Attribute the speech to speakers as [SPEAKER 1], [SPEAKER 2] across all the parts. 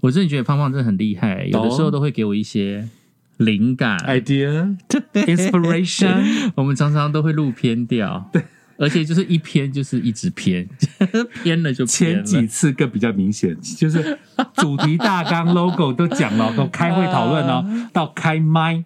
[SPEAKER 1] 我真的觉得胖胖真的很厉害，有的时候都会给我一些灵感。
[SPEAKER 2] idea inspiration，
[SPEAKER 1] 我们常常都会录偏掉，对，而且就是一偏就是一直偏，偏了就偏了。
[SPEAKER 2] 前几次更比较明显，就是主题大纲 logo 都讲了，都开会讨论哦，到开麦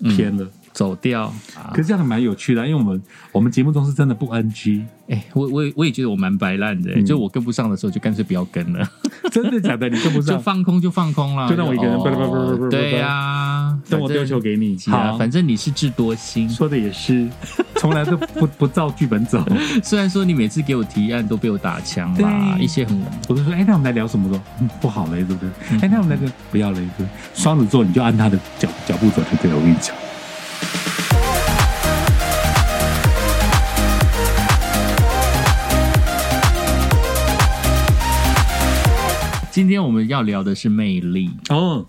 [SPEAKER 2] 偏了。
[SPEAKER 1] 走掉啊
[SPEAKER 2] 可！是这样蛮有趣的，因为我们我们节目中是真的不 NG，
[SPEAKER 1] 哎、我我也我也觉得我蛮白烂的、就我跟不上的时候，就干脆不要跟了，
[SPEAKER 2] 真的假的？你跟不上就，
[SPEAKER 1] 放空就放空了，
[SPEAKER 2] 就让我一个人
[SPEAKER 1] 对呀、
[SPEAKER 2] 等我丢球给你。好，
[SPEAKER 1] 反正你是智多星。
[SPEAKER 2] 说的也是，从来都不 不照剧本走。
[SPEAKER 1] 虽然说你每次给我提案都被我打枪啦，一些很
[SPEAKER 2] 我都说，哎，那我们来聊什么？说，嗯，不好了，对不对？哎，那我们来个不要了，对双子座你就按他的脚脚步走就对了。我跟你讲，
[SPEAKER 1] 今天我们要聊的是魅力。
[SPEAKER 2] 哦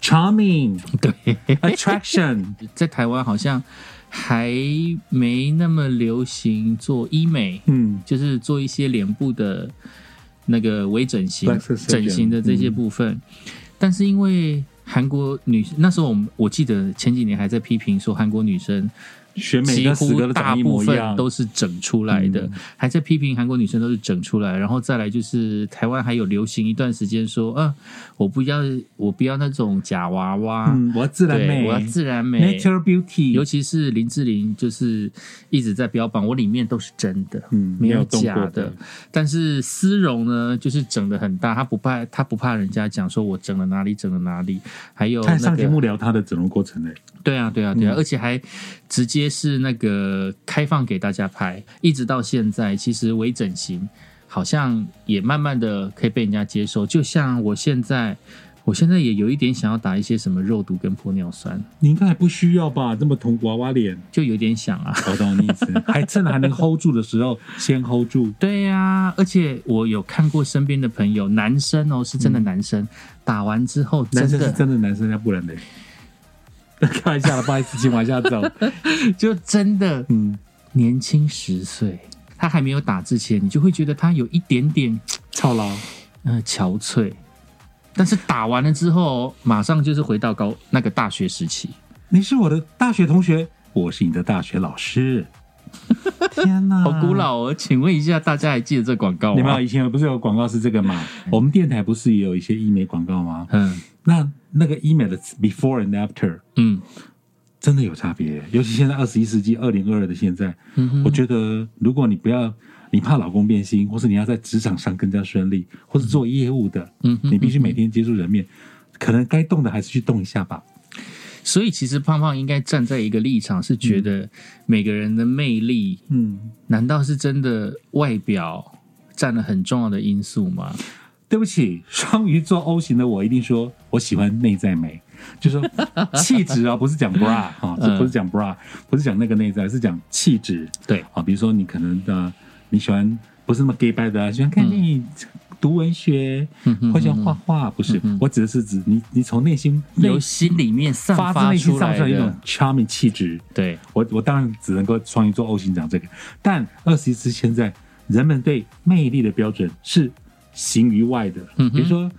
[SPEAKER 2] ，charming。
[SPEAKER 1] 对
[SPEAKER 2] ，attraction，
[SPEAKER 1] 在台湾好像还没那么流行做医美，
[SPEAKER 2] 嗯，
[SPEAKER 1] 就是做一些脸部的那个微整形整形的这些部分。但是因为韩国女那时候我们我记得前几年还在批评说韩国女生
[SPEAKER 2] 选美
[SPEAKER 1] 几乎大部分都是整出来的，
[SPEAKER 2] 嗯。
[SPEAKER 1] 还在批评韩国女生都是整出来，然后再来就是台湾还有流行一段时间说，啊、我不要我不要那种假娃娃，
[SPEAKER 2] 嗯，我要自然，美，
[SPEAKER 1] 我要自然美。
[SPEAKER 2] natural beauty，
[SPEAKER 1] 尤其是林志玲，就是一直在标榜我里面都是真的，
[SPEAKER 2] 嗯
[SPEAKER 1] 没有假
[SPEAKER 2] 过的
[SPEAKER 1] 但是丝绒呢，就是整的很大，她不怕，她不怕人家讲说我整了哪里，整了哪里。还有
[SPEAKER 2] 他还
[SPEAKER 1] 那个，
[SPEAKER 2] 上节目聊她的整容过程呢。
[SPEAKER 1] 对啊，对啊，对啊，
[SPEAKER 2] 嗯。
[SPEAKER 1] 而且还直接是那个开放给大家拍，一直到现在，其实微整形好像也慢慢的可以被人家接受。就像我现在，我现在也有一点想要打一些什么肉毒跟玻尿酸，
[SPEAKER 2] 你应该还不需要吧？这么童娃娃脸，
[SPEAKER 1] 就有点想啊。
[SPEAKER 2] 我懂你意思。还趁还能 hold 住的时候，先 hold 住。
[SPEAKER 1] 对呀、而且我有看过身边的朋友，男生哦，是真的男生，打完之后真
[SPEAKER 2] 男生是
[SPEAKER 1] 的
[SPEAKER 2] 真的男生，要不然嘞？开玩笑了，不好意思，请往下走。
[SPEAKER 1] 就真的
[SPEAKER 2] 嗯，
[SPEAKER 1] 年轻十岁。他还没有打之前，你就会觉得他有一点点
[SPEAKER 2] 操劳。
[SPEAKER 1] 呃憔悴，但是打完了之后，马上就是回到高那个大学时期。
[SPEAKER 2] 你是我的大学同学，我是你的大学老师。天哪，
[SPEAKER 1] 好古！老哦，请问一下，大家还记得这广告吗
[SPEAKER 2] 你们？以前不是有广告是这个吗？我们电台不是也有一些医美广告吗？
[SPEAKER 1] 嗯
[SPEAKER 2] 那那个医美的 before and after
[SPEAKER 1] 嗯。
[SPEAKER 2] 真的有差别，尤其现在二十一世纪二零二二的现在，
[SPEAKER 1] 嗯哼。
[SPEAKER 2] 我觉得如果你不要，你怕老公变心，或是你要在职场上更加顺利，或是做业务的，
[SPEAKER 1] 嗯哼
[SPEAKER 2] 你必须每天接触人面，可能该动的还是去动一下吧。
[SPEAKER 1] 所以其实胖胖应该站在一个立场，是觉得每个人的魅力
[SPEAKER 2] 嗯，
[SPEAKER 1] 难道是真的外表占了很重要的因素吗？
[SPEAKER 2] 对不起，双鱼座 O 型的我一定说我喜欢内在美，就是说气质啊，不是讲 bra 哈、
[SPEAKER 1] 嗯。
[SPEAKER 2] 不是讲 bra，不是讲那个内在，是讲气质。
[SPEAKER 1] 对，
[SPEAKER 2] 啊。比如说你可能的你喜欢不是那么 gay 白的、啊，喜欢看电影、读文学，或喜欢画画，不是我指的是指你你从内心内
[SPEAKER 1] 由心里面散
[SPEAKER 2] 发自
[SPEAKER 1] 发
[SPEAKER 2] 内心
[SPEAKER 1] 出来
[SPEAKER 2] 散出来一种
[SPEAKER 1] 的
[SPEAKER 2] ，charming 气质。
[SPEAKER 1] 对，
[SPEAKER 2] 我我当然只能够双鱼座 O 型讲这个，但二十一世纪现在人们对魅力的标准是形于外的，
[SPEAKER 1] 嗯
[SPEAKER 2] 比如说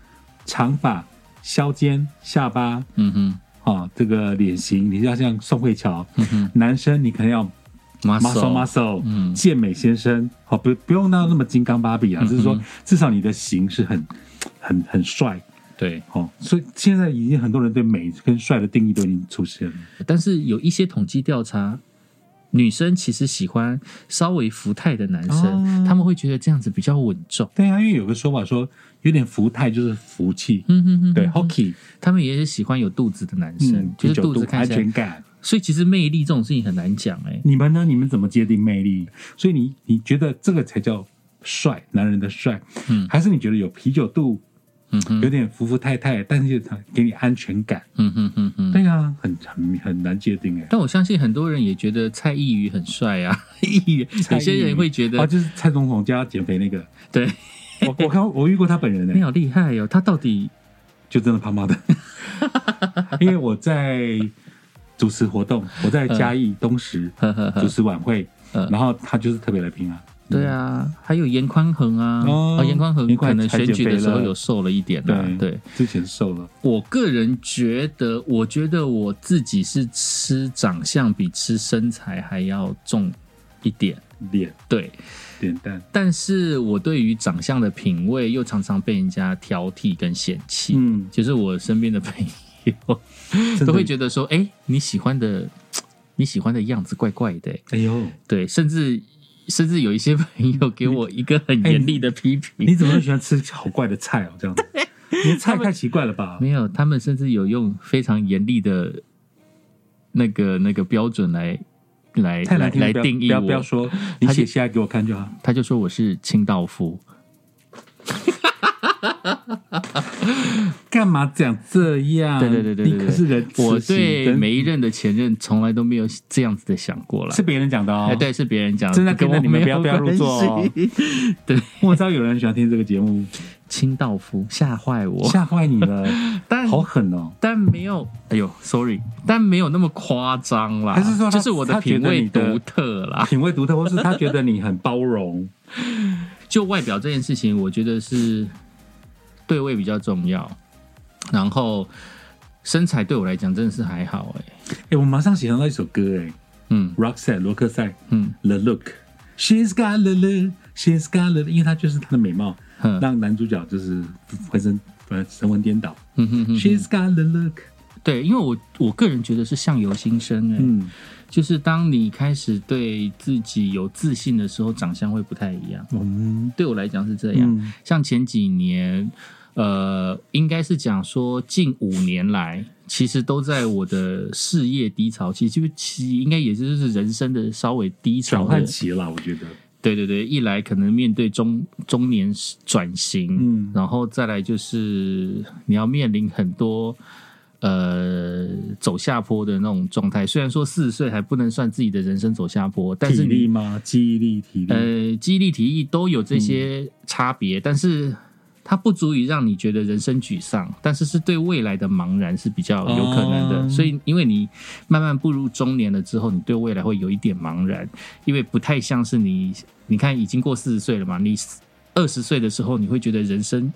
[SPEAKER 2] 长发、削肩、下巴
[SPEAKER 1] 嗯哼，
[SPEAKER 2] 啊，这个脸型，你要像宋慧乔，
[SPEAKER 1] 嗯哼。
[SPEAKER 2] 男生你可能要 muscle，muscle，muscle，
[SPEAKER 1] 嗯。
[SPEAKER 2] 健美先生，好不不用到那么金刚芭比啊，
[SPEAKER 1] 嗯
[SPEAKER 2] 就是说至少你的型是很很很帅。
[SPEAKER 1] 对，
[SPEAKER 2] 哦，所以现在已经很多人对美跟帅的定义都已经出现了。
[SPEAKER 1] 但是有一些统计调查。女生其实喜欢稍微福态的男生，
[SPEAKER 2] 哦
[SPEAKER 1] 他们会觉得这样子比较稳重。
[SPEAKER 2] 对啊，因为有个说法说，有点福态就是福气，
[SPEAKER 1] 嗯哼哼，
[SPEAKER 2] 对，hockey，
[SPEAKER 1] 他们也是喜欢有肚子的男生，
[SPEAKER 2] 嗯，
[SPEAKER 1] 就是肚子看起来
[SPEAKER 2] 全感。
[SPEAKER 1] 所以其实魅力这种事情很难讲哎、
[SPEAKER 2] 你们呢？你们怎么界定魅力？所以你你觉得这个才叫帅，男人的帅，
[SPEAKER 1] 嗯
[SPEAKER 2] 还是你觉得有啤酒肚，
[SPEAKER 1] 嗯，
[SPEAKER 2] 有点服服太太，但是他给你安全感？
[SPEAKER 1] 嗯哼哼哼。
[SPEAKER 2] 对啊，很很很难界定哎。
[SPEAKER 1] 但我相信很多人也觉得蔡依瑜很帅啊，依瑜有些人会觉
[SPEAKER 2] 哦，
[SPEAKER 1] 得，
[SPEAKER 2] 就是蔡总统叫他减肥那个，
[SPEAKER 1] 对。
[SPEAKER 2] 我我看我遇过他本人哎，
[SPEAKER 1] 你好厉害哦，他到底
[SPEAKER 2] 就真的胖胖的。因为我在主持活动，我在嘉义东石主持晚会，
[SPEAKER 1] 嗯。
[SPEAKER 2] 然后他就是特别来宾啊，
[SPEAKER 1] 对啊，还有严宽恒啊，严宽恒可能选举的时候有瘦了一点啊，对。
[SPEAKER 2] 之前瘦了，
[SPEAKER 1] 我个人觉得，我觉得我自己是吃长相比吃身材还要重一点，
[SPEAKER 2] 脸。
[SPEAKER 1] 对。
[SPEAKER 2] 脸蛋，
[SPEAKER 1] 但是我对于长相的品味又常常被人家挑剔跟嫌弃，
[SPEAKER 2] 嗯，
[SPEAKER 1] 就是我身边的朋友 都会觉得说，哎、你喜欢的你喜欢的样子怪怪的、
[SPEAKER 2] 哎呦，
[SPEAKER 1] 对，甚至甚至有一些朋友给我一个很严厉的批评，
[SPEAKER 2] 你怎么会喜欢吃好怪的菜哦？这样子，你的菜太奇怪了吧？
[SPEAKER 1] 没有，他们甚至有用非常严厉的那个那个标准来来来来定义
[SPEAKER 2] 不要不要，说，你写下来给我看就好。
[SPEAKER 1] 他就说我是清道夫。
[SPEAKER 2] 干嘛讲这样？
[SPEAKER 1] 对对对对对对
[SPEAKER 2] 你可是人
[SPEAKER 1] 我对每一任的前任从来都没有这样子的想过啦。
[SPEAKER 2] 是别人讲的哦。
[SPEAKER 1] 哎，，对，是别人讲的，
[SPEAKER 2] 真的跟着你们不要不要入座哦
[SPEAKER 1] 对，
[SPEAKER 2] 我知道有人喜欢听这个节目，
[SPEAKER 1] 清道夫吓坏我，
[SPEAKER 2] 吓坏你了，
[SPEAKER 1] 但
[SPEAKER 2] 好狠哦！
[SPEAKER 1] 但没有，哎呦，sorry，但没有那么夸张啦。
[SPEAKER 2] 还是说
[SPEAKER 1] 就是我的品味独特啦？
[SPEAKER 2] 品味独特，或是他觉得你很包容，
[SPEAKER 1] 就外表这件事情，我觉得是对位比较重要，然后身材对我来讲真的是还好、哎，
[SPEAKER 2] 哎，我马上想到一首歌，哎
[SPEAKER 1] 嗯
[SPEAKER 2] ，Roxette 罗克赛
[SPEAKER 1] 嗯
[SPEAKER 2] ，The Look，She's got the look，She's got the，因为她就是她的美貌，
[SPEAKER 1] 哼。
[SPEAKER 2] 让男主角就是浑身呃神魂颠倒。
[SPEAKER 1] 嗯哼哼
[SPEAKER 2] ，She's got the look，
[SPEAKER 1] 对，因为我我个人觉得是相由心生、哎、
[SPEAKER 2] 嗯，
[SPEAKER 1] 就是当你开始对自己有自信的时候，长相会不太一样。
[SPEAKER 2] 嗯。
[SPEAKER 1] 对我来讲是这样，
[SPEAKER 2] 嗯。
[SPEAKER 1] 像前几年，呃，应该是讲说近五年来，其实都在我的事业低潮期，就其实应该也就是人生的稍微低潮
[SPEAKER 2] 期了，我觉得，
[SPEAKER 1] 对对对，一来可能面对中中年转型，
[SPEAKER 2] 嗯
[SPEAKER 1] 然后再来就是你要面临很多。呃，走下坡的那种状态，虽然说四十岁还不能算自己的人生走下坡，但是
[SPEAKER 2] 体
[SPEAKER 1] 你
[SPEAKER 2] 力吗？记忆力、体力，
[SPEAKER 1] 呃，记忆力、体力都有这些
[SPEAKER 2] 嗯
[SPEAKER 1] 差别，但是它不足以让你觉得人生沮丧，但是是对未来的茫然是比较有可能的。
[SPEAKER 2] 哦
[SPEAKER 1] 所以，因为你慢慢步入中年了之后，你对未来会有一点茫然，因为不太像是你，你看已经过四十岁了嘛，你二十岁的时候，你会觉得人生。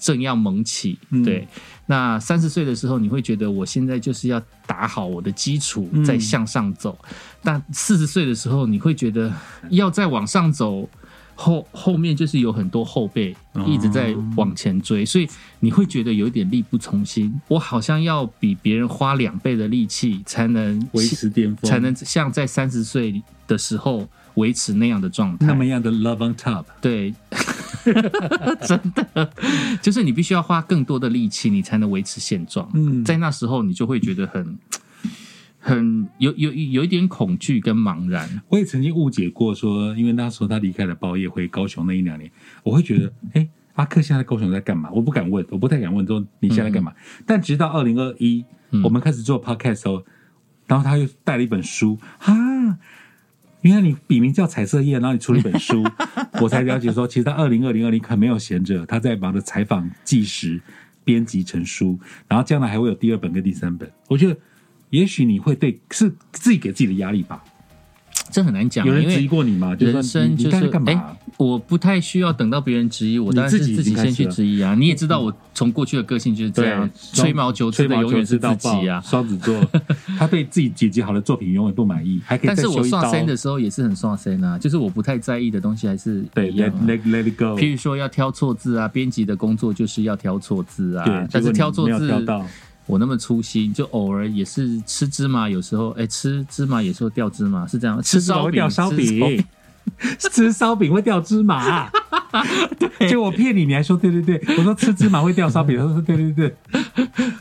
[SPEAKER 1] 正要萌起，
[SPEAKER 2] 嗯
[SPEAKER 1] 对。那三十岁的时候，你会觉得我现在就是要打好我的基础，
[SPEAKER 2] 嗯
[SPEAKER 1] 再向上走。但四十岁的时候，你会觉得要再往上走，后后面就是有很多后辈
[SPEAKER 2] 哦
[SPEAKER 1] 一直在往前追，所以你会觉得有一点力不从心。我好像要比别人花两倍的力气，才能
[SPEAKER 2] 维持巅峰，
[SPEAKER 1] 才能像在三十岁的时候维持那样的状态。
[SPEAKER 2] 那么样的 love on top。
[SPEAKER 1] 对，真的就是你必须要花更多的力气，你才能维持现状。
[SPEAKER 2] 嗯
[SPEAKER 1] 在那时候你就会觉得很。很有有有一点恐惧跟茫然，
[SPEAKER 2] 我也曾经误解过说，因为那时候他离开了报业回高雄那一两年，我会觉得，哎、阿克现在高雄在干嘛？我不敢问，我不太敢问说你现在干嘛。但直到二零二一，我们开始做 podcast 的时候，然后他又带了一本书，哈，原来你笔名叫彩色叶，然后你出了一本书，我才了解说，其实他二零二零二零可没有闲着，他在忙着采访、纪实、编辑成书，然后将来还会有第二本跟第三本。我觉得，也许你会对是自己给自己的压力吧。
[SPEAKER 1] 这很难讲，
[SPEAKER 2] 有人质疑过你吗？
[SPEAKER 1] 人生就是
[SPEAKER 2] 干嘛？
[SPEAKER 1] 哎我不太需要等到别人质疑我，当然是
[SPEAKER 2] 自己
[SPEAKER 1] 先去质疑啊。你也知道我从过去的个性就是这样，吹毛求疵的永远是自己啊。
[SPEAKER 2] 双子座，他对自己剪辑好的作品永远不满意，还可以
[SPEAKER 1] 但是我上。身的时候也是很上身啊，就是我不太在意的东西还是
[SPEAKER 2] 对，let let let it go。
[SPEAKER 1] 譬如说要挑错字啊，编辑的工作就是要挑错字啊。
[SPEAKER 2] 对，
[SPEAKER 1] 但是挑错字，我那么粗心，就偶尔也是吃芝麻，有时候哎吃芝麻，有时候掉芝麻，是这样。
[SPEAKER 2] 吃
[SPEAKER 1] 烧饼，
[SPEAKER 2] 会掉烧
[SPEAKER 1] 吃
[SPEAKER 2] 饼，吃烧饼会掉芝麻。啊，就我骗你，你还说对对对，我说吃芝麻会掉烧饼，他说对对对。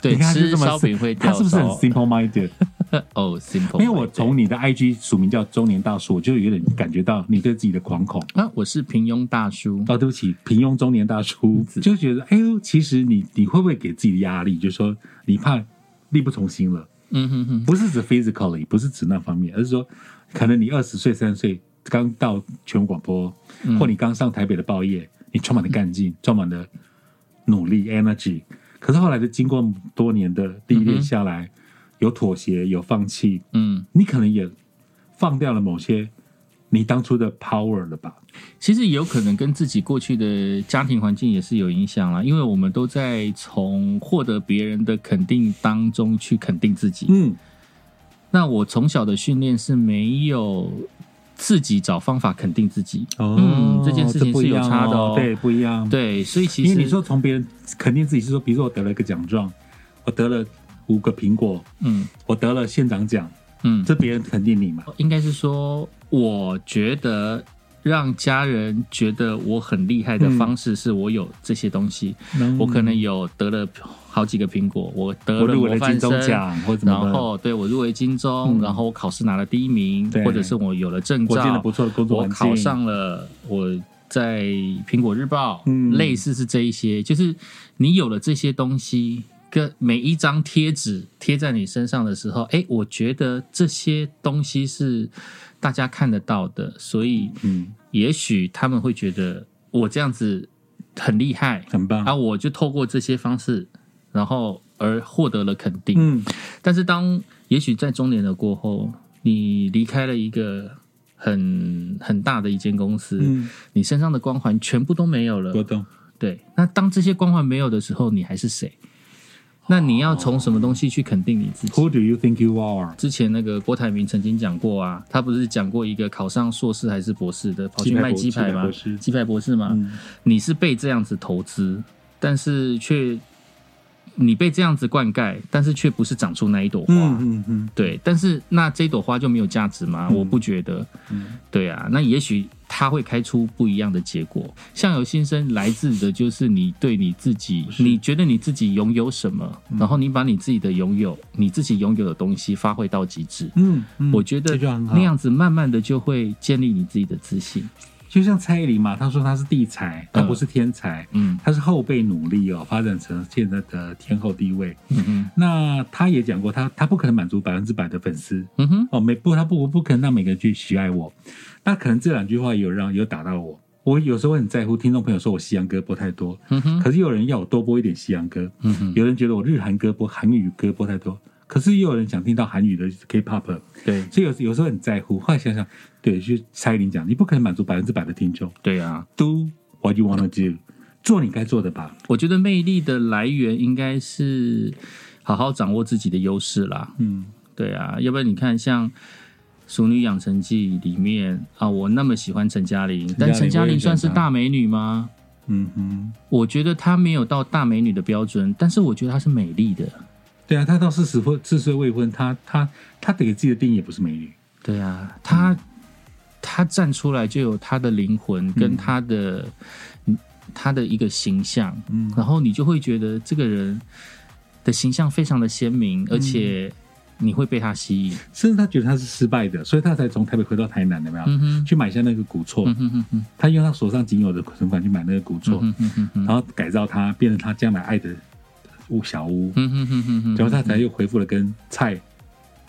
[SPEAKER 1] 对，
[SPEAKER 2] 你看就这么
[SPEAKER 1] 吃烧饼会掉
[SPEAKER 2] 他是不是很 simple minded？
[SPEAKER 1] 哦，simple。
[SPEAKER 2] 因为我从你的 IG 署名叫中年大叔，我就有点感觉到你对自己的惶恐。
[SPEAKER 1] 啊，我是平庸大叔。
[SPEAKER 2] 哦，对不起，平庸中年大叔就觉得，哎呦，其实你你会不会给自己的压力，就是说你怕力不从心了？
[SPEAKER 1] 嗯哼哼，
[SPEAKER 2] 不是指 physically，不是指那方面，而是说，可能你二十岁、三十岁刚到全国广播，
[SPEAKER 1] 嗯
[SPEAKER 2] 或你刚上台北的报业，你充满了干劲，充满了努力 energy。可是后来的经过多年的历练下来，有妥协，有放弃，
[SPEAKER 1] 嗯
[SPEAKER 2] 你可能也放掉了某些你当初的 power 了吧？
[SPEAKER 1] 其实也有可能跟自己过去的家庭环境也是有影响啦，因为我们都在从获得别人的肯定当中去肯定自己。
[SPEAKER 2] 嗯，
[SPEAKER 1] 那我从小的训练是没有自己找方法肯定自己。
[SPEAKER 2] 哦
[SPEAKER 1] 嗯这件事情是有差的哦
[SPEAKER 2] 对，不一样。，
[SPEAKER 1] 对，所以其实
[SPEAKER 2] 因为你说从别人肯定自己是说，比如说我得了一个奖状，我得了五个苹果，
[SPEAKER 1] 嗯。
[SPEAKER 2] 我得了县长奖，
[SPEAKER 1] 嗯，
[SPEAKER 2] 这别人肯定你嘛？
[SPEAKER 1] 应该是说，我觉得让家人觉得我很厉害的方式是我有这些东西，
[SPEAKER 2] 嗯。
[SPEAKER 1] 我可能有得了好几个苹果，我得了
[SPEAKER 2] 我入围了
[SPEAKER 1] 模范生
[SPEAKER 2] 金钟。奖
[SPEAKER 1] 然后对我入围金钟，
[SPEAKER 2] 嗯。
[SPEAKER 1] 然后我考试拿了第一名，或者是我有了证照，
[SPEAKER 2] 我不错的工作
[SPEAKER 1] 我，考上了我在苹果日报，
[SPEAKER 2] 嗯。
[SPEAKER 1] 类似是这一些，就是你有了这些东西，跟每一张贴纸贴在你身上的时候，哎，我觉得这些东西是大家看得到的，所以
[SPEAKER 2] 嗯，
[SPEAKER 1] 也许他们会觉得我这样子很厉害，
[SPEAKER 2] 很棒
[SPEAKER 1] 啊，。我就透过这些方式，然后而获得了肯定。
[SPEAKER 2] 嗯，
[SPEAKER 1] 但是当也许在中年了过后，你离开了一个很很大的一间公司，
[SPEAKER 2] 嗯，
[SPEAKER 1] 你身上的光环全部都没有了
[SPEAKER 2] 我。懂。
[SPEAKER 1] 对，那当这些光环没有的时候，你还是谁？那你要从什么东西去肯定你自己
[SPEAKER 2] ？Who do you think you are？
[SPEAKER 1] 之前那个郭台铭曾经讲过啊，他不是讲过一个考上硕士还是博士的，跑去卖鸡排吗
[SPEAKER 2] 鸡排博士？
[SPEAKER 1] 吗？
[SPEAKER 2] 嗯
[SPEAKER 1] 你是被这样子投资，但是却你被这样子灌溉，但是却不是长出那一朵花。
[SPEAKER 2] 嗯嗯嗯，
[SPEAKER 1] 对，但是那这朵花就没有价值吗？
[SPEAKER 2] 嗯
[SPEAKER 1] 我不觉得。
[SPEAKER 2] 嗯
[SPEAKER 1] 对啊，那也许它会开出不一样的结果。相由心生来自的就是你对你自己，你觉得你自己拥有什么，
[SPEAKER 2] 嗯
[SPEAKER 1] 然后你把你自己的拥有，你自己拥有的东西发挥到极致。
[SPEAKER 2] 嗯嗯，
[SPEAKER 1] 我觉得那样子慢慢的就会建立你自己的自信。
[SPEAKER 2] 就像蔡依林嘛，她说她是地才，她不是天才，
[SPEAKER 1] 嗯。
[SPEAKER 2] 她是后辈努力哦，发展成现在的天后地位。
[SPEAKER 1] 嗯哼。
[SPEAKER 2] 那她也讲过，她她不可能满足百分之百的粉丝。
[SPEAKER 1] 嗯哼。
[SPEAKER 2] 哦，每不她不不可能让每个人去喜爱我。那可能这两句话有让有打到我。我有时候很在乎听众朋友说我西洋歌播太多，
[SPEAKER 1] 嗯哼。
[SPEAKER 2] 可是有人要我多播一点西洋歌，
[SPEAKER 1] 嗯哼，
[SPEAKER 2] 有人觉得我日韩歌播韩语歌播太多，可是也有人想听到韩语的 K-pop，
[SPEAKER 1] 对
[SPEAKER 2] 所以有有时候很在乎。后来想想，对，就蔡依林讲，你不可能满足百分之百的听众
[SPEAKER 1] 对啊
[SPEAKER 2] ，，Do what you wanna do，做你该做的吧。
[SPEAKER 1] 我觉得魅力的来源应该是好好掌握自己的优势啦。
[SPEAKER 2] 嗯
[SPEAKER 1] 对啊，要不然你看像《熟女养成记》里面啊，我那么喜欢陈嘉玲，但陈嘉玲算是大美女吗？
[SPEAKER 2] 嗯哼，
[SPEAKER 1] 我觉得她没有到大美女的标准，但是我觉得她是美丽的。
[SPEAKER 2] 对啊，她到四十岁四十岁未婚，她她她给自己的定义也不是美女。
[SPEAKER 1] 对啊，她、她站出来就有她的灵魂跟她的、嗯的一个形象，
[SPEAKER 2] 嗯。
[SPEAKER 1] 然后你就会觉得这个人的形象非常的鲜明，而且你会被他吸引。
[SPEAKER 2] 甚至他觉得他是失败的，所以他才从台北回到台南，有没有？
[SPEAKER 1] 嗯，
[SPEAKER 2] 去买下那个古厝，
[SPEAKER 1] 嗯哼哼哼，
[SPEAKER 2] 她用他手上仅有的存款去买那个古厝，然后改造它，变成他将来爱的屋小屋，
[SPEAKER 1] 嗯哼哼哼哼，
[SPEAKER 2] 然后他才又恢复了跟蔡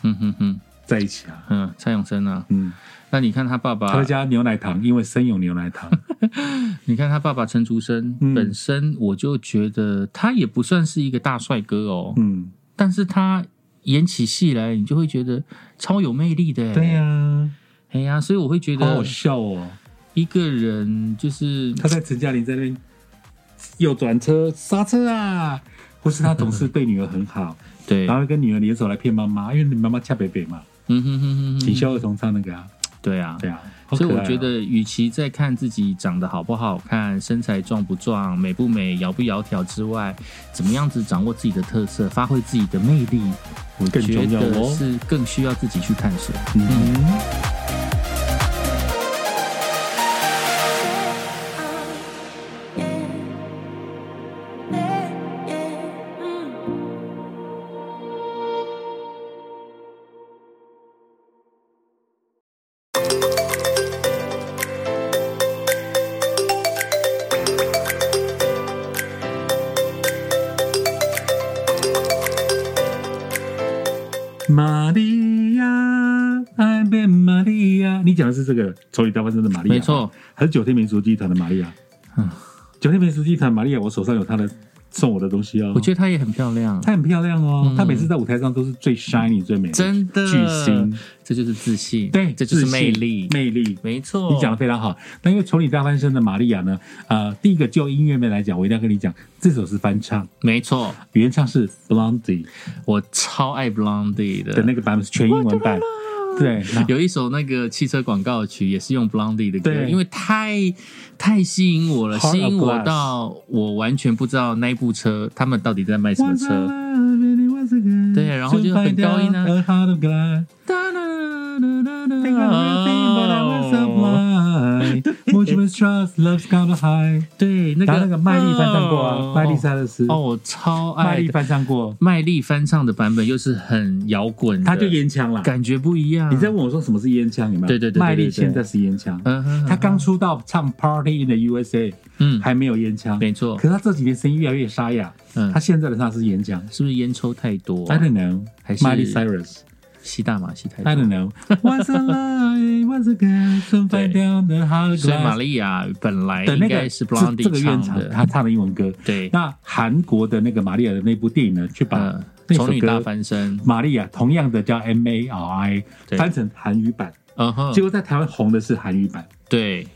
[SPEAKER 1] 嗯哼哼，
[SPEAKER 2] 在一起啊。
[SPEAKER 1] 嗯，蔡永生啊，
[SPEAKER 2] 嗯，
[SPEAKER 1] 那你看他爸爸
[SPEAKER 2] 他，加牛奶糖，因为生有牛奶糖。
[SPEAKER 1] 你看他爸爸陈竹生、
[SPEAKER 2] 嗯。
[SPEAKER 1] 本身，我就觉得他也不算是一个大帅哥哦，
[SPEAKER 2] 嗯，
[SPEAKER 1] 但是他演起戏来，你就会觉得超有魅力的。
[SPEAKER 2] 对、呀、
[SPEAKER 1] 哎呀，所以我会觉得
[SPEAKER 2] 好好笑哦。
[SPEAKER 1] 一个人就是
[SPEAKER 2] 他在陈嘉玲在那边右转车刹车啊，或是他总是对女儿很好，
[SPEAKER 1] 对，
[SPEAKER 2] 然后跟女儿联手来骗妈妈，因为你妈妈恰北北嘛，
[SPEAKER 1] 嗯哼哼哼哼，
[SPEAKER 2] 请萧儿童唱那个啊，
[SPEAKER 1] 对啊，
[SPEAKER 2] 对啊，
[SPEAKER 1] 所以我觉得，与其在看自己长得好不好看、身材壮不壮、美不美、窈不窈窕之外，怎么样子掌握自己的特色，发挥自己的魅力，我
[SPEAKER 2] 更
[SPEAKER 1] 觉得
[SPEAKER 2] 哦。
[SPEAKER 1] 是更需要自己去探索。
[SPEAKER 2] 嗯，玛利亚，爱变玛利亚，你讲的是这个《丑女大翻身》的玛利亚，
[SPEAKER 1] 没错，
[SPEAKER 2] 还是九天民俗集团的玛利亚？
[SPEAKER 1] 嗯。
[SPEAKER 2] 九天民俗集团玛利亚，我手上有她的送我的东西哦。
[SPEAKER 1] 我觉得她也很漂亮，
[SPEAKER 2] 她很漂亮哦，
[SPEAKER 1] 嗯
[SPEAKER 2] 她每次在舞台上都是最 shiny 最美的，
[SPEAKER 1] 真的
[SPEAKER 2] 巨星，
[SPEAKER 1] 这就是自信，
[SPEAKER 2] 对，
[SPEAKER 1] 这就是魅力，
[SPEAKER 2] 魅力。
[SPEAKER 1] 没错。
[SPEAKER 2] 你讲的非常好。那因为《从你大翻身》的玛利亚呢，呃，第一个就音乐面来讲，我一定要跟你讲，这首是翻唱，
[SPEAKER 1] 没错，
[SPEAKER 2] 原唱是 Blondie
[SPEAKER 1] 我超爱 Blondie 的
[SPEAKER 2] 的那个版本，是全英文版。对，
[SPEAKER 1] 有一首那个汽车广告曲也是用 Blondie 的歌，因为太太吸引我了，吸引我到我完全不知道那一部车他们到底在卖什么车。对然后就很高音啊哦
[SPEAKER 2] blind. Mutual trust, love's got a high.
[SPEAKER 1] 对，那个
[SPEAKER 2] 那个麦莉翻唱过啊，
[SPEAKER 1] 哦
[SPEAKER 2] 麦莉塞勒斯，
[SPEAKER 1] 哦，我超爱的
[SPEAKER 2] 麦莉翻唱过，
[SPEAKER 1] 麦莉翻唱的版本又是很摇滚的，
[SPEAKER 2] 他就烟枪了。
[SPEAKER 1] 感觉不一样。
[SPEAKER 2] 你在问我说什么是烟枪有没有？
[SPEAKER 1] 对对对
[SPEAKER 2] 麦莉
[SPEAKER 1] 对
[SPEAKER 2] 现在是烟枪，
[SPEAKER 1] 嗯哼，
[SPEAKER 2] 他刚出道唱 Party in the USA
[SPEAKER 1] 嗯，
[SPEAKER 2] 还没有烟枪，
[SPEAKER 1] 没错
[SPEAKER 2] 可，是他这几年声音越来越沙哑，
[SPEAKER 1] 嗯
[SPEAKER 2] 他，现在的他是烟枪。
[SPEAKER 1] 是不是烟抽太多
[SPEAKER 2] I don't know，
[SPEAKER 1] 还是
[SPEAKER 2] Miley Cyrus。
[SPEAKER 1] 吸大麻吸太多
[SPEAKER 2] I？don't know. Once a lie, once again, out the heart
[SPEAKER 1] 所以玛利亚本来
[SPEAKER 2] 的那个
[SPEAKER 1] 是
[SPEAKER 2] 这
[SPEAKER 1] Blondie
[SPEAKER 2] 这个原
[SPEAKER 1] 唱的，
[SPEAKER 2] 他唱的英文歌。
[SPEAKER 1] 对，
[SPEAKER 2] 那韩国的那个玛利亚的那部电影呢，去把
[SPEAKER 1] 嗯，
[SPEAKER 2] 那首
[SPEAKER 1] 丑女翻身，
[SPEAKER 2] 玛利亚同样的叫 M A R I 翻成韩语版，
[SPEAKER 1] 嗯哼。
[SPEAKER 2] 结，果在台湾红的是韩语版。
[SPEAKER 1] 对。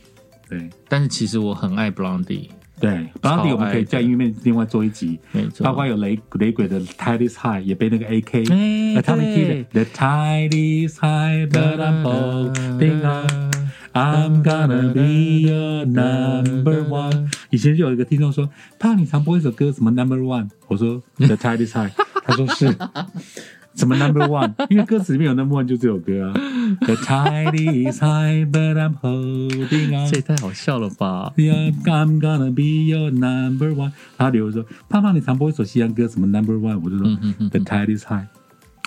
[SPEAKER 2] 对。
[SPEAKER 1] 但是其实我很爱 Blondie，
[SPEAKER 2] 对 o n d i 我们可以在音乐面另外做一集，
[SPEAKER 1] 没错，
[SPEAKER 2] 包括有雷雷鬼的 Tide is High 也被那个
[SPEAKER 1] AK，
[SPEAKER 2] 那他们 key 的 The Tide is High but I'm holding on。I'm gonna be your number one。以前就有一个听众说：“怕你常播一首歌，什么 Number One？” 我说：“The tide is high。”他说：“是。”什么 Number One？因为歌词里面有 Number One 就这首歌啊。The tide is high, but I'm holding on.
[SPEAKER 1] 这也太好笑了吧
[SPEAKER 2] ？Yeah, I'm gonna be your number one。他比如说：“胖胖，你常播一首西洋歌，什么 Number One？” 我就说：“The tide is high。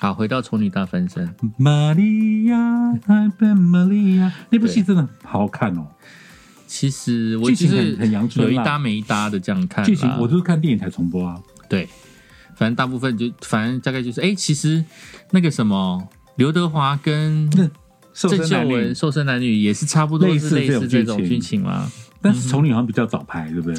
[SPEAKER 1] 好，回到丑女大翻身，
[SPEAKER 2] 玛利亚，I ben 玛利亚。那部戏真的好好看哦。
[SPEAKER 1] 其实我
[SPEAKER 2] 剧情
[SPEAKER 1] 就是
[SPEAKER 2] 很很阳春
[SPEAKER 1] 有一搭没一搭的这样看，
[SPEAKER 2] 剧情我都是看电影才重播啊。
[SPEAKER 1] 对，反正大部分就反正大概就是，哎、其实那个什么刘德华跟
[SPEAKER 2] 那瘦身男
[SPEAKER 1] 瘦身男女也是差不多
[SPEAKER 2] 类似
[SPEAKER 1] 是类似这种
[SPEAKER 2] 剧情
[SPEAKER 1] 吗。
[SPEAKER 2] 但是丑女好像比较早拍，对不对？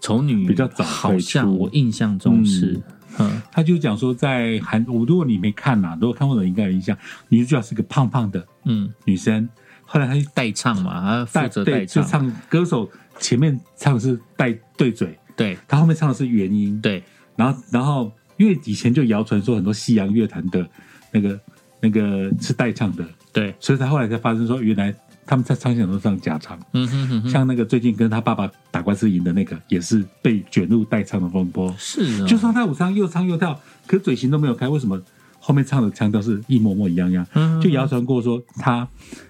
[SPEAKER 1] 丑女
[SPEAKER 2] 比较早
[SPEAKER 1] 好像我印象中是，嗯。
[SPEAKER 2] 他就讲说，在韩，我如果你没看呐、如果看过的应该有印象，女主角是个胖胖的
[SPEAKER 1] 嗯，
[SPEAKER 2] 女生，后来她就
[SPEAKER 1] 代唱嘛，她负
[SPEAKER 2] 带
[SPEAKER 1] 责代唱，
[SPEAKER 2] 唱歌手前面唱的是带对嘴，
[SPEAKER 1] 对。
[SPEAKER 2] 她后面唱的是原音，
[SPEAKER 1] 对，
[SPEAKER 2] 然后然后因为以前就谣传说很多西洋乐团的那个那个是代唱的，
[SPEAKER 1] 对，
[SPEAKER 2] 所以他后来才发生说，原来他们在唱响都唱假唱。
[SPEAKER 1] 嗯哼哼哼，
[SPEAKER 2] 像那个最近跟他爸爸打官司赢的那个，也是被卷入代唱的风波。
[SPEAKER 1] 是啊，
[SPEAKER 2] 就算他舞唱又唱又跳，可是嘴型都没有开，为什么后面唱的腔调是一模模一样样？
[SPEAKER 1] 嗯
[SPEAKER 2] 就谣传过说他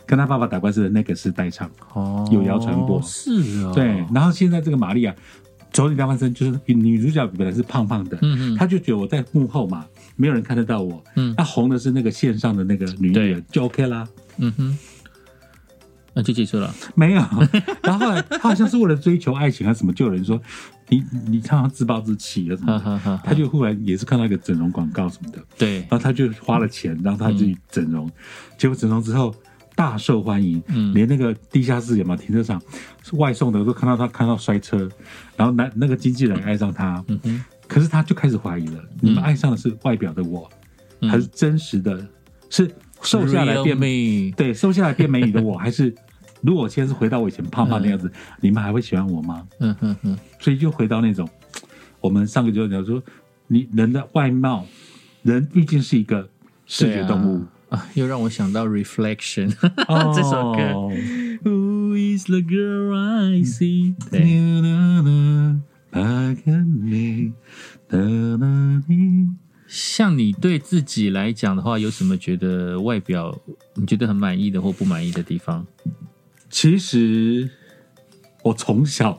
[SPEAKER 2] 跟他爸爸打官司的那个是代唱，
[SPEAKER 1] 哦
[SPEAKER 2] 有谣传过
[SPEAKER 1] 是啊，
[SPEAKER 2] 对。然后现在这个玛丽亚走你大翻身，就是女主角本来是胖胖的，
[SPEAKER 1] 嗯嗯
[SPEAKER 2] 她就觉得我在幕后嘛，没有人看得到我。
[SPEAKER 1] 嗯。
[SPEAKER 2] 她红的是那个线上的那个女艺人，就 OK 啦。
[SPEAKER 1] 嗯哼，那就结束了，
[SPEAKER 2] 没有，然后后来她好像是为了追求爱情还是什么，就有人说你你常常自暴自弃啊什么的。
[SPEAKER 1] 哈哈哈，
[SPEAKER 2] 她就忽然也是看到一个整容广告什么的，
[SPEAKER 1] 对，
[SPEAKER 2] 然后他就花了钱让他自己整容，结果整容之后大受欢迎，
[SPEAKER 1] 嗯。
[SPEAKER 2] 连那个地下室有没有停车场是外送的都看到他看到摔车，然后男那个经纪人爱上他，
[SPEAKER 1] 嗯哼，
[SPEAKER 2] 可是他就开始怀疑了，你们爱上的是外表的我，
[SPEAKER 1] 嗯
[SPEAKER 2] 还是真实的，是瘦下来变
[SPEAKER 1] me
[SPEAKER 2] 对瘦下来变美女的我，还是如果我现在是回到我以前胖胖的样子，你们还会喜欢我吗？
[SPEAKER 1] 嗯哼哼，
[SPEAKER 2] 所以就回到那种，我们上个就讲说，你人的外貌，人毕竟是一个视觉动物。
[SPEAKER 1] 啊，又让我想到 Reflection
[SPEAKER 2] 哦
[SPEAKER 1] 这首歌。Who is the girl I see？对，像你对自己来讲的话，有什么觉得外表你觉得很满意的或不满意的地方？
[SPEAKER 2] 其实我从小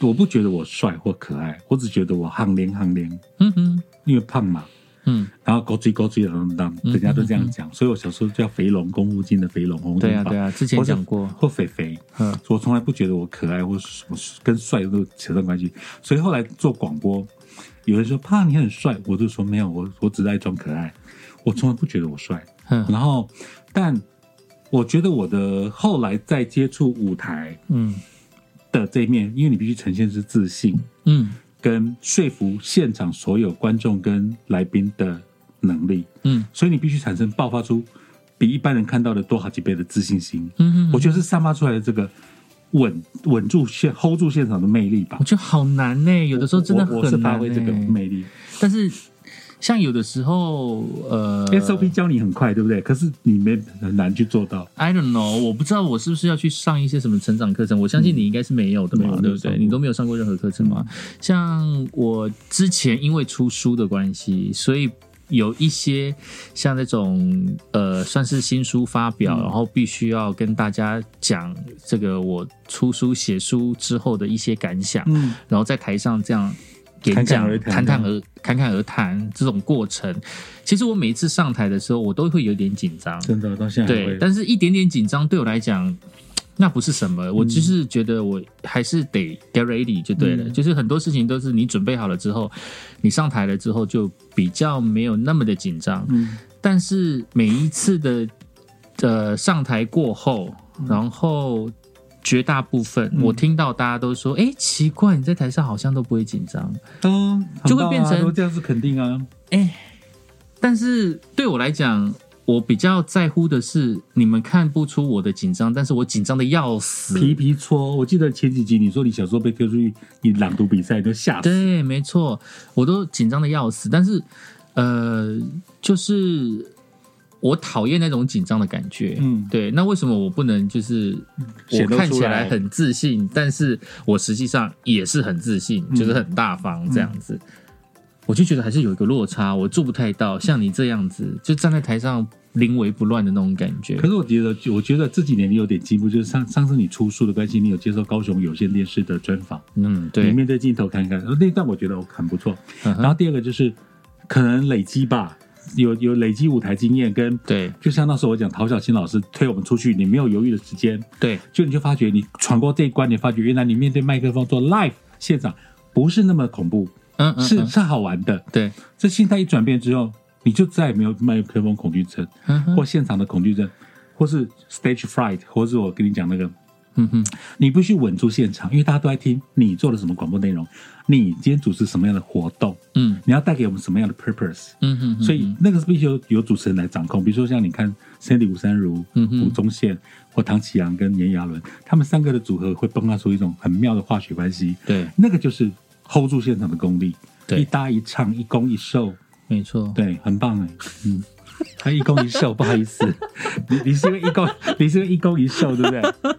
[SPEAKER 2] 我不觉得我帅或可爱，我只觉得我憨脸憨脸，
[SPEAKER 1] 嗯哼，
[SPEAKER 2] 因为胖嘛，
[SPEAKER 1] 嗯，
[SPEAKER 2] 然后高追高追的，当人家都这样讲，所以我小时候叫肥龙，公务金的肥龙，红
[SPEAKER 1] 对啊，
[SPEAKER 2] 头发
[SPEAKER 1] 对啊，之前讲过，
[SPEAKER 2] 或肥肥，
[SPEAKER 1] 嗯。
[SPEAKER 2] 我从来不觉得我可爱或什么跟帅都扯上关系，所以后来做广播，有人说怕你很帅，我就说没有，我我只是爱装可爱，我从来不觉得我帅。
[SPEAKER 1] 嗯
[SPEAKER 2] 然后，但我觉得我的后来在接触舞台
[SPEAKER 1] 嗯
[SPEAKER 2] 的这一面，因为你必须呈现是自信，
[SPEAKER 1] 嗯
[SPEAKER 2] 跟说服现场所有观众跟来宾的能力。
[SPEAKER 1] 嗯
[SPEAKER 2] 所以你必须产生爆发出比一般人看到的多好几倍的自信心。
[SPEAKER 1] 嗯哼
[SPEAKER 2] 我觉得是散发出来的这个稳稳住现 hold 住现场的魅力吧
[SPEAKER 1] 我。觉得好难呢、有的时候真的
[SPEAKER 2] 我我是
[SPEAKER 1] 很难、欸。
[SPEAKER 2] 发挥这个魅力。
[SPEAKER 1] 但是像有的时候，呃
[SPEAKER 2] SOP 教你很快，对不对？可是你没很难去做到。
[SPEAKER 1] I don't know，我不知道我是不是要去上一些什么成长课程。我相信你应该是没有的嘛，对不对？你都没有上过任何课程嘛？像我之前因为出书的关系，所以有一些像那种呃，算是新书发表，
[SPEAKER 2] 嗯。
[SPEAKER 1] 然后必须要跟大家讲这个我出书写书之后的一些感想，
[SPEAKER 2] 嗯，
[SPEAKER 1] 然后在台上这样演
[SPEAKER 2] 侃侃
[SPEAKER 1] 讲侃侃而侃侃而谈这种过程，其实我每一次上台的时候，我都会有点紧张。
[SPEAKER 2] 真的到现在
[SPEAKER 1] 对，但是一点点紧张对我来讲，那不是什么，
[SPEAKER 2] 嗯
[SPEAKER 1] 我就是觉得我还是得 get ready 就对了。
[SPEAKER 2] 嗯
[SPEAKER 1] 就是很多事情都是你准备好了之后，你上台了之后就比较没有那么的紧张。
[SPEAKER 2] 嗯
[SPEAKER 1] 但是每一次的呃上台过后，
[SPEAKER 2] 嗯
[SPEAKER 1] 然后绝大部分、我听到大家都说，哎，奇怪，你在台上好像都不会紧张。
[SPEAKER 2] 都
[SPEAKER 1] 就会变成
[SPEAKER 2] 这样是肯定啊。
[SPEAKER 1] 哎但是对我来讲，我比较在乎的是，你们看不出我的紧张，但是我紧张的要死。
[SPEAKER 2] 皮皮搓，我记得前几集你说你小时候被推出去你朗读比赛，你就吓死。
[SPEAKER 1] 对，没错，我都紧张的要死。但是，呃，就是我讨厌那种紧张的感觉。
[SPEAKER 2] 嗯
[SPEAKER 1] 对。那为什么我不能就是我看起
[SPEAKER 2] 出来
[SPEAKER 1] 来很自信，但是我实际上也是很自信，
[SPEAKER 2] 嗯
[SPEAKER 1] 就是很大方这样子？我就觉得还是有一个落差，我做不太到像你这样子，就站在台上临危不乱的那种感觉
[SPEAKER 2] 可。是我觉得，我觉得这几年你有点进步，就是上上次你出书的关系，你有接受高雄有线电视的专访，
[SPEAKER 1] 嗯，
[SPEAKER 2] 你
[SPEAKER 1] 对。
[SPEAKER 2] 面对镜头看看，那段我觉得很不错。
[SPEAKER 1] 嗯
[SPEAKER 2] 然后第二个就是可能累积吧，有有累积舞台经验，跟
[SPEAKER 1] 对
[SPEAKER 2] 就像那时候我讲陶小青老师推我们出去，你没有犹豫的时间，
[SPEAKER 1] 对，
[SPEAKER 2] 就你就发觉你闯过这一关，你发觉原来你面对麦克风做 live 现场不是那么恐怖，
[SPEAKER 1] 嗯嗯，嗯。
[SPEAKER 2] 是是好玩的。
[SPEAKER 1] 对，
[SPEAKER 2] 这心态一转变之后，你就再也没有麦克风恐惧症，
[SPEAKER 1] 嗯
[SPEAKER 2] 或现场的恐惧症，或是 stage fright，或是我跟你讲那个，
[SPEAKER 1] 嗯哼，
[SPEAKER 2] 你必须稳住现场，因为大家都在听你做了什么广播内容，你今天主持什么样的活动，
[SPEAKER 1] 嗯。
[SPEAKER 2] 你要带给我们什么样的 purpose。
[SPEAKER 1] 嗯哼哼，
[SPEAKER 2] 所以那个是必须由由主持人来掌控，比如说像你看 Cindy 吴三如、吴宗宪或唐启阳跟炎亚纶，他们三个的组合会迸发出一种很妙的化学关系，
[SPEAKER 1] 对。
[SPEAKER 2] 那个就是 hold 住现场的功力，
[SPEAKER 1] 对。
[SPEAKER 2] 一搭一唱，一攻一受，
[SPEAKER 1] 没错，
[SPEAKER 2] 对，很棒哎，嗯，还一攻一受，不好意思，你你是因为一攻，你是因为一攻一受，对不对？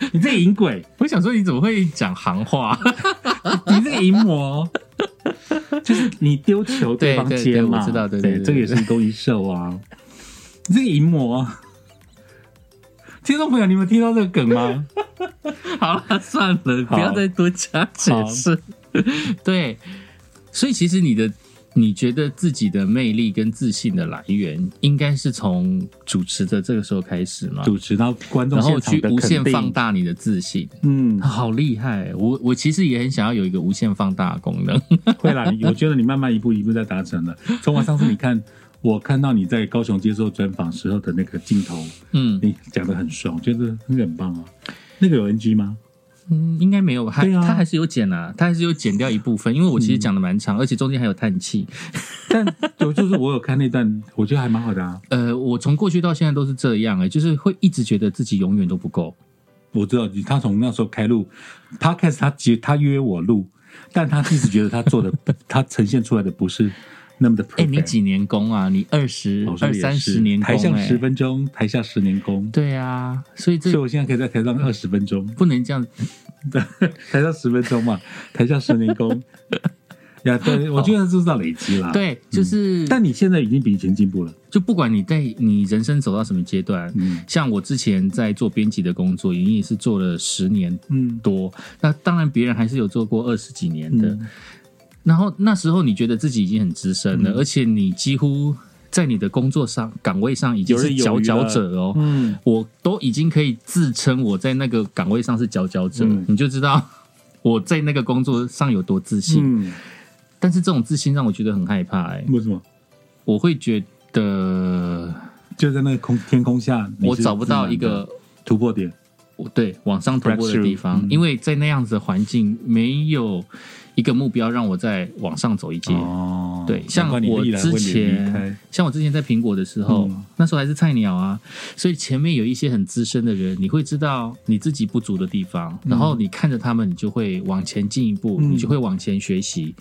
[SPEAKER 2] 你这个淫鬼，
[SPEAKER 1] 我想说你怎么会讲行话？
[SPEAKER 2] 你这个淫魔，就是你丢球对方接嘛，
[SPEAKER 1] 对我知道对对对
[SPEAKER 2] 这个也是一攻一受啊，你这个淫魔。听众朋友，你们听到这个梗吗？
[SPEAKER 1] 好了，算了，不要再多加解释。对，所以其实你的你觉得自己的魅力跟自信的来源，应该是从主持的这个时候开始吗，
[SPEAKER 2] 主持到观众
[SPEAKER 1] 然后去无限放大你的自信。
[SPEAKER 2] 嗯，
[SPEAKER 1] 好厉害！我我其实也很想要有一个无限放大的功能。
[SPEAKER 2] 会啦，我觉得你慢慢一步一步在达成了。从我上次你看，我看到你在高雄接受专访时候的那个镜头，
[SPEAKER 1] 嗯
[SPEAKER 2] 你讲的很爽，我觉得那个很棒啊。那个有 NG 吗？
[SPEAKER 1] 嗯，应该没有，还他还是有剪啊，他还是有剪掉一部分，因为我其实讲的蛮长，而且中间还有叹气。
[SPEAKER 2] 但就就是我有看那段，我觉得还蛮好的啊。
[SPEAKER 1] 呃，我从过去到现在都是这样哎、就是会一直觉得自己永远都不够。
[SPEAKER 2] 我知道他从那时候开录 podcast，他接他约我录，但他一直觉得他做的 他呈现出来的不是那么的 perfect。
[SPEAKER 1] 哎、你几年工啊？你二十二三十年工、欸，
[SPEAKER 2] 台上十分钟，台下十年功。
[SPEAKER 1] 对啊，所以这
[SPEAKER 2] 所以我现在可以在台上二十分钟，
[SPEAKER 1] 不能这样。
[SPEAKER 2] 台上十分钟嘛，台下十年功。呀，对，我觉得这是要累积啦。，
[SPEAKER 1] 对，就是，
[SPEAKER 2] 但你现在已经比以前进步了。
[SPEAKER 1] 就不管你在你人生走到什么阶段，
[SPEAKER 2] 嗯
[SPEAKER 1] 像我之前在做编辑的工作，已经也是做了十年
[SPEAKER 2] 嗯
[SPEAKER 1] 多。那当然，别人还是有做过二十几年的。
[SPEAKER 2] 嗯
[SPEAKER 1] 然后那时候你觉得自己已经很资深了，
[SPEAKER 2] 嗯
[SPEAKER 1] 而且你几乎在你的工作上岗位上已经是佼佼者哦。
[SPEAKER 2] 嗯，
[SPEAKER 1] 我都已经可以自称我在那个岗位上是佼佼者，
[SPEAKER 2] 嗯
[SPEAKER 1] 你就知道我在那个工作上有多自信。
[SPEAKER 2] 嗯，
[SPEAKER 1] 但是这种自信让我觉得很害怕、哎，
[SPEAKER 2] 为什么？
[SPEAKER 1] 我会觉得
[SPEAKER 2] 就在那个空天空下，
[SPEAKER 1] 我找不到一个
[SPEAKER 2] 突破点。
[SPEAKER 1] 对往上突破的地方，
[SPEAKER 2] 嗯
[SPEAKER 1] 因为在那样子的环境，没有一个目标让我再往上走一阶。
[SPEAKER 2] 哦，
[SPEAKER 1] 对，像我之前，像我之前在苹果的时候，
[SPEAKER 2] 嗯。
[SPEAKER 1] 那时候还是菜鸟啊，所以前面有一些很资深的人，你会知道你自己不足的地方，然后你看着他们，你就会往前进一步，
[SPEAKER 2] 嗯。
[SPEAKER 1] 你就会往前学习。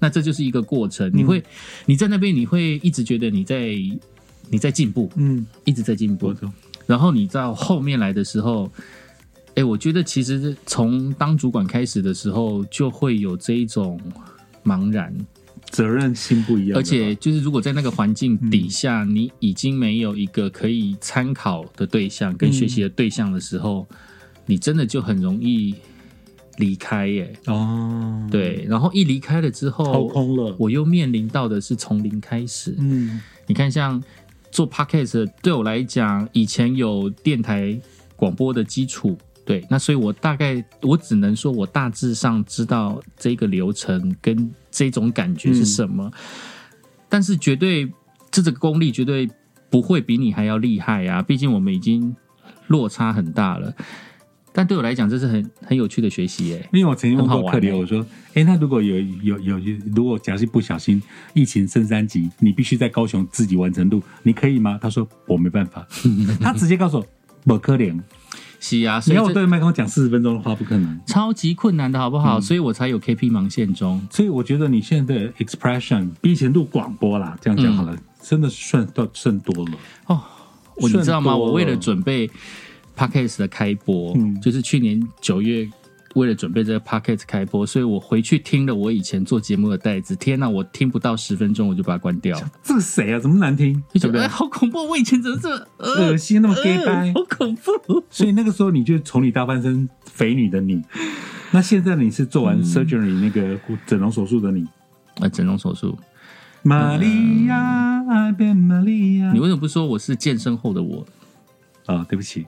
[SPEAKER 1] 那这就是一个过程，你会你在那边，你会一直觉得你在你在进步，
[SPEAKER 2] 嗯，
[SPEAKER 1] 一直在进步。然后你到后面来的时候，哎，我觉得其实从当主管开始的时候，就会有这一种茫然，
[SPEAKER 2] 责任心不一样，
[SPEAKER 1] 而且就是如果在那个环境底
[SPEAKER 2] 嗯
[SPEAKER 1] 下，你已经没有一个可以参考的对象跟学习的对象的时候，你真的就很容易离开耶。
[SPEAKER 2] 哦，，
[SPEAKER 1] 对，然后一离开了之
[SPEAKER 2] 掏
[SPEAKER 1] 后，
[SPEAKER 2] 空了，
[SPEAKER 1] 我又面临到的是从零开始。
[SPEAKER 2] 嗯
[SPEAKER 1] 你看，像做 podcast 对我来讲，以前有电台广播的基础，对，那所以我大概我只能说我大致上知道这个流程跟这种感觉是什么，但是绝对这个功力绝对不会比你还要厉害啊！毕竟我们已经落差很大了。但对我来讲，这是很很有趣的学习耶、
[SPEAKER 2] 因为我曾经问过客流，
[SPEAKER 1] 很好玩欸
[SPEAKER 2] 我说：“哎，那如果有有有，如果假设不小心疫情升三级，你必须在高雄自己完成录，你可以吗？”他说：“我没办法。”他直接告诉我：“不可能，
[SPEAKER 1] 是啊，所
[SPEAKER 2] 你要我
[SPEAKER 1] 以这
[SPEAKER 2] 对麦克风讲四十分钟的话，不可能。
[SPEAKER 1] 超级困难的好不
[SPEAKER 2] 嗯
[SPEAKER 1] 好？所以我才有 KP 盲线中。”
[SPEAKER 2] 所以我觉得你现在的 expression 比以前录广播啦，这样讲好了，真的是算到甚多了。
[SPEAKER 1] 哦，我你知道吗？我为了准备 podcast 的开播，
[SPEAKER 2] 嗯
[SPEAKER 1] 就是去年九月。为了准备这个 podcast 开播，所以我回去听了我以前做节目的袋子。天哪，我听不到十分钟我就把它关掉，
[SPEAKER 2] 这个谁啊？怎么难听？对不对
[SPEAKER 1] 就觉得哎，？好恐怖！我以前怎么这么呃
[SPEAKER 2] 恶心，那么 gay 掰
[SPEAKER 1] 呃，好恐怖。
[SPEAKER 2] 所以那个时候你就从你大半身肥女的你，那现在你是做完 surgery 那个整容手术的你，
[SPEAKER 1] 呃，整容手术，
[SPEAKER 2] 玛利亚，爱变玛利亚
[SPEAKER 1] 你。为什么不说我是健身后的我？
[SPEAKER 2] 哦，对不起，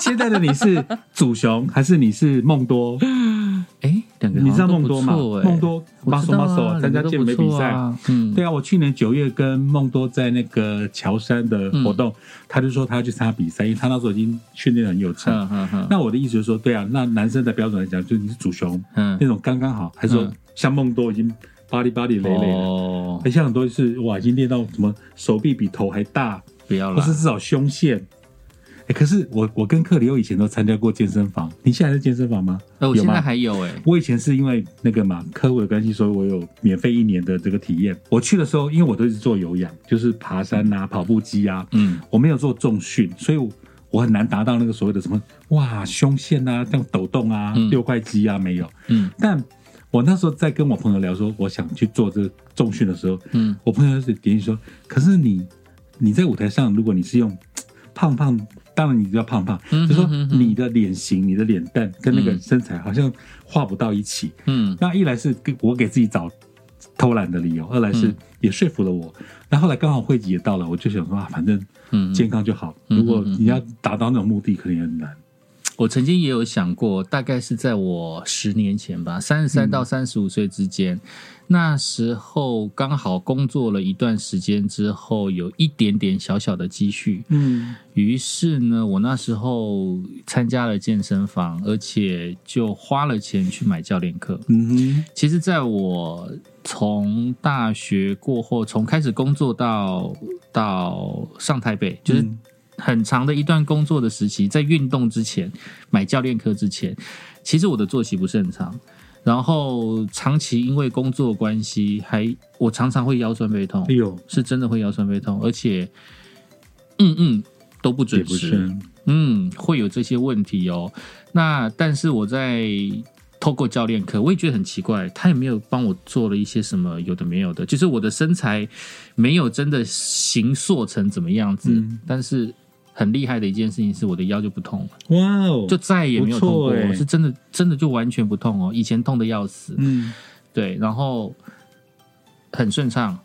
[SPEAKER 2] 现在的你是祖雄还是你是梦多？
[SPEAKER 1] 哎，两个
[SPEAKER 2] 你知道梦多吗？梦多 muscle
[SPEAKER 1] 道
[SPEAKER 2] muscle
[SPEAKER 1] 啊，
[SPEAKER 2] 参加健美比赛。
[SPEAKER 1] 啊，嗯，
[SPEAKER 2] 对啊，我去年九月跟梦多在那个乔山的活动，他就说他要去参加比赛，因为他那时候已经训练得很有成。
[SPEAKER 1] 嗯嗯嗯，
[SPEAKER 2] 那我的意思就是说，对啊，那男生的标准来讲，就是你是祖雄
[SPEAKER 1] 嗯
[SPEAKER 2] 那种刚刚好，还是说
[SPEAKER 1] 嗯
[SPEAKER 2] 像梦多已经巴里巴里累累了，
[SPEAKER 1] 哦，
[SPEAKER 2] 而且很多是哇，已经练到什么手臂比头还大，
[SPEAKER 1] 不要了
[SPEAKER 2] 或是，至少胸线。哎，可是我我跟克里欧以前都参加过健身房，你现在还在健身房吗？
[SPEAKER 1] 哎，我现在还有哎，
[SPEAKER 2] 我以前是因为那个嘛客户的关系，所以我有免费一年的这个体验。我去的时候，因为我都是做有氧，就是爬山啊、跑步机啊，
[SPEAKER 1] 嗯，
[SPEAKER 2] 我没有做重训，所以我我很难达到那个所谓的什么哇胸线啊、这样抖动啊、
[SPEAKER 1] 嗯
[SPEAKER 2] 六块肌啊没有。
[SPEAKER 1] 嗯
[SPEAKER 2] 但我那时候在跟我朋友聊说，我想去做这个重训的时候，
[SPEAKER 1] 嗯
[SPEAKER 2] 我朋友是建议说，可是你你在舞台上，如果你是用 胖胖，当然你就要胖胖，
[SPEAKER 1] 嗯
[SPEAKER 2] 就说你的脸型、你的脸蛋跟那个
[SPEAKER 1] 嗯
[SPEAKER 2] 身材好像画不到一起。
[SPEAKER 1] 嗯
[SPEAKER 2] 那一来是给我给自己找偷懒的理由，二来是
[SPEAKER 1] 嗯
[SPEAKER 2] 也说服了我。那后来刚好会籍也到了，我就想说啊，反正
[SPEAKER 1] 嗯，
[SPEAKER 2] 健康就好。
[SPEAKER 1] 嗯
[SPEAKER 2] 如果你要达到那种目的，可能也很难。
[SPEAKER 1] 我曾经也有想过，大概是在我十年前吧，三十三到三十五岁之间，那时候刚好工作了一段时间之后，有一点点小小的积蓄，
[SPEAKER 2] 嗯。
[SPEAKER 1] 于是呢，我那时候参加了健身房，而且就花了钱去买教练课。
[SPEAKER 2] 嗯哼。
[SPEAKER 1] 其实，在我从大学过后，从开始工作到到上台北，就是
[SPEAKER 2] 嗯
[SPEAKER 1] 很长的一段工作的时期，在运动之前买教练课之前，其实我的作息不是很长，然后长期因为工作关系，还我常常会腰酸背痛
[SPEAKER 2] 哎，呦，
[SPEAKER 1] 是真的会腰酸背痛，而且嗯嗯都不准时，嗯，会有这些问题哦。那但是我在透过教练课，我也觉得很奇怪，他也没有帮我做了一些什么有的没有的，就是我的身材没有真的形塑成怎么样子，
[SPEAKER 2] 嗯。
[SPEAKER 1] 但是很厉害的一件事情是我的腰就不痛了，
[SPEAKER 2] 哇哦，
[SPEAKER 1] 就再也没有痛过，是真的真的就完全不痛哦，以前痛的要死，
[SPEAKER 2] 嗯，
[SPEAKER 1] 对，然后很顺畅。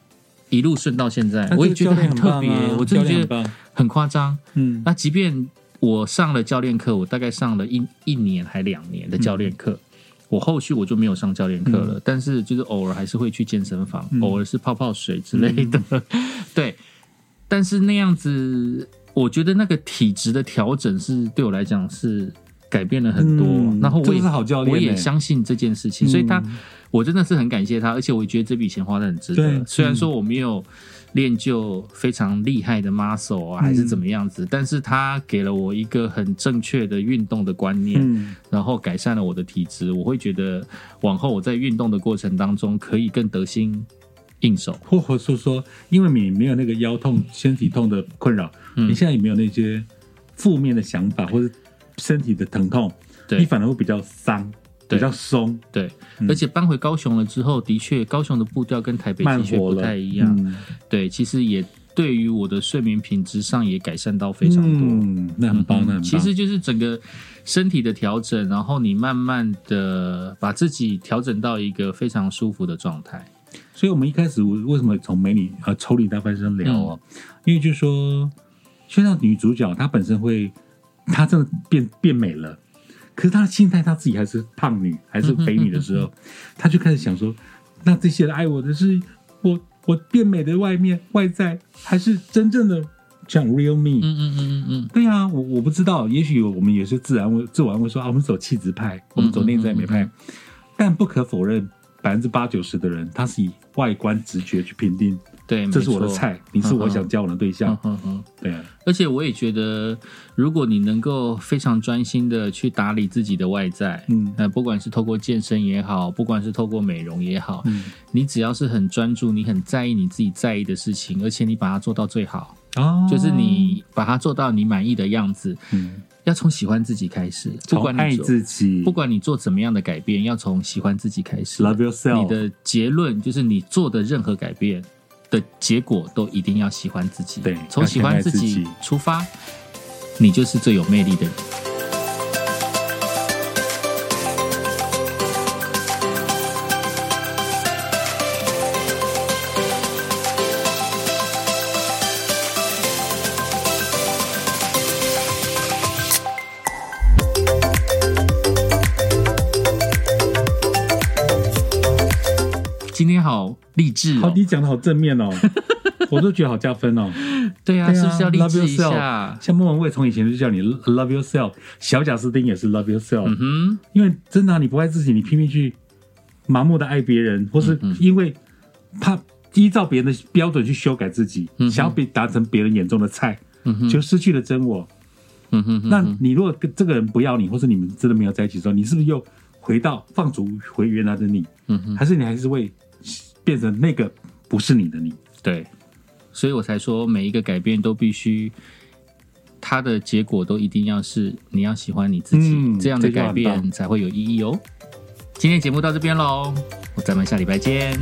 [SPEAKER 1] 一路顺到现在，
[SPEAKER 2] 那
[SPEAKER 1] 我也觉得很特别，
[SPEAKER 2] 啊
[SPEAKER 1] 我真的觉得
[SPEAKER 2] 很
[SPEAKER 1] 夸张。
[SPEAKER 2] 嗯。
[SPEAKER 1] 那即便我上了教练课，我大概上了一一年还两年的教练课，我后续我就没有上教练课了，但是就是偶尔还是会去健身房，
[SPEAKER 2] 嗯。
[SPEAKER 1] 偶尔是泡泡水之类的，对。但是那样子，我觉得那个体质的调整是对我来讲是改变了很多。
[SPEAKER 2] 嗯
[SPEAKER 1] 然后我也
[SPEAKER 2] 是好教练
[SPEAKER 1] 我也
[SPEAKER 2] 欸
[SPEAKER 1] 相信这件事情，所以他我真的是很感谢他，而且我觉得这笔钱花的很值得
[SPEAKER 2] 对。
[SPEAKER 1] 虽然说我没有练就非常厉害的 muscle 啊，还是怎么样子，但是他给了我一个很正确的运动的观念，
[SPEAKER 2] 嗯，
[SPEAKER 1] 然后改善了我的体质。我会觉得往后我在运动的过程当中可以更得心应手。
[SPEAKER 2] 或或是说，因为你没有那个腰痛、身体痛的困扰，
[SPEAKER 1] 嗯
[SPEAKER 2] 你现在也没有那些负面的想法或者身体的疼痛，
[SPEAKER 1] 对
[SPEAKER 2] 你反而会比较松，
[SPEAKER 1] 对
[SPEAKER 2] 比较松，
[SPEAKER 1] 对，而且搬回高雄了之后，的确高雄的步调跟台北
[SPEAKER 2] 慢
[SPEAKER 1] 的确不，太一样。
[SPEAKER 2] 嗯
[SPEAKER 1] 对，其实也对于我的睡眠品质上也改善到非常多。
[SPEAKER 2] 嗯，那很棒，那很棒。
[SPEAKER 1] 其实就是整个身体的调整，然后你慢慢的把自己调整到一个非常舒服的状态。
[SPEAKER 2] 所以我们一开始我为什么从美女呃丑女大翻身聊哦？
[SPEAKER 1] 嗯
[SPEAKER 2] 因为就是说，就像女主角她本身会，她真的变变美了，可是她的心态她自己还是胖女还是肥女的时候，她就开始想说，那这些人爱我的是我我变美的外面外在，还是真正的像 real me？、
[SPEAKER 1] 嗯嗯嗯嗯嗯，
[SPEAKER 2] 对呀、我我不知道，也许我们也是自然会自我安慰说啊，我们走气质派，我们走内在美派，
[SPEAKER 1] 嗯
[SPEAKER 2] 但不可否认，百分之八九十的人他是以外观直觉去评定，
[SPEAKER 1] 对，
[SPEAKER 2] 这是我的。菜，你是我想交往的对象。
[SPEAKER 1] 嗯。
[SPEAKER 2] 对。啊，
[SPEAKER 1] 而且我也觉得，如果你能够非常专心的去打理自己的外在，
[SPEAKER 2] 嗯。
[SPEAKER 1] 呃，不管是透过健身也好，不管是透过美容也好，
[SPEAKER 2] 嗯。
[SPEAKER 1] 你只要是很专注，你很在意你自己在意的事情，而且你把它做到最好，
[SPEAKER 2] 哦。
[SPEAKER 1] 就是你把它做到你满意的样子，
[SPEAKER 2] 嗯，
[SPEAKER 1] 要从喜欢自己开始，不管你做
[SPEAKER 2] 自己，
[SPEAKER 1] 不管你做怎么样的改变，要从喜欢自己开始。
[SPEAKER 2] love yourself，
[SPEAKER 1] 你的结论就是你做的任何改变的结果都一定要喜欢自己。
[SPEAKER 2] 对
[SPEAKER 1] 从喜欢自己出发，你就是最有魅力的人。励志
[SPEAKER 2] 好，
[SPEAKER 1] 哦！
[SPEAKER 2] 你讲的好正面哦，我都觉得好加分哦。
[SPEAKER 1] 对啊，
[SPEAKER 2] 对啊
[SPEAKER 1] 是不是要励志一下？
[SPEAKER 2] 像莫文蔚从以前就叫你 love yourself，小贾斯汀也是 love yourself，、
[SPEAKER 1] 嗯哼，
[SPEAKER 2] 因为真的啊、你不爱自己，你拼命去盲目的爱别人，或是
[SPEAKER 1] 嗯
[SPEAKER 2] 因为怕依照别人的标准去修改自己，
[SPEAKER 1] 嗯
[SPEAKER 2] 想要被达成别人眼中的菜，
[SPEAKER 1] 嗯，
[SPEAKER 2] 就失去了真我。
[SPEAKER 1] 嗯哼哼，
[SPEAKER 2] 那你如果跟这个人不要你，或是你们真的没有在一起的时候，你是不是又回到放逐回原来的你？
[SPEAKER 1] 嗯哼，
[SPEAKER 2] 还是你还是会变成那个不是你的你？
[SPEAKER 1] 对，所以我才说每一个改变都必须，它的结果都一定要是你要喜欢你自己，
[SPEAKER 2] 嗯
[SPEAKER 1] 这样的改变才会有意义哦。今天节目到这边喽，咱们下礼拜见。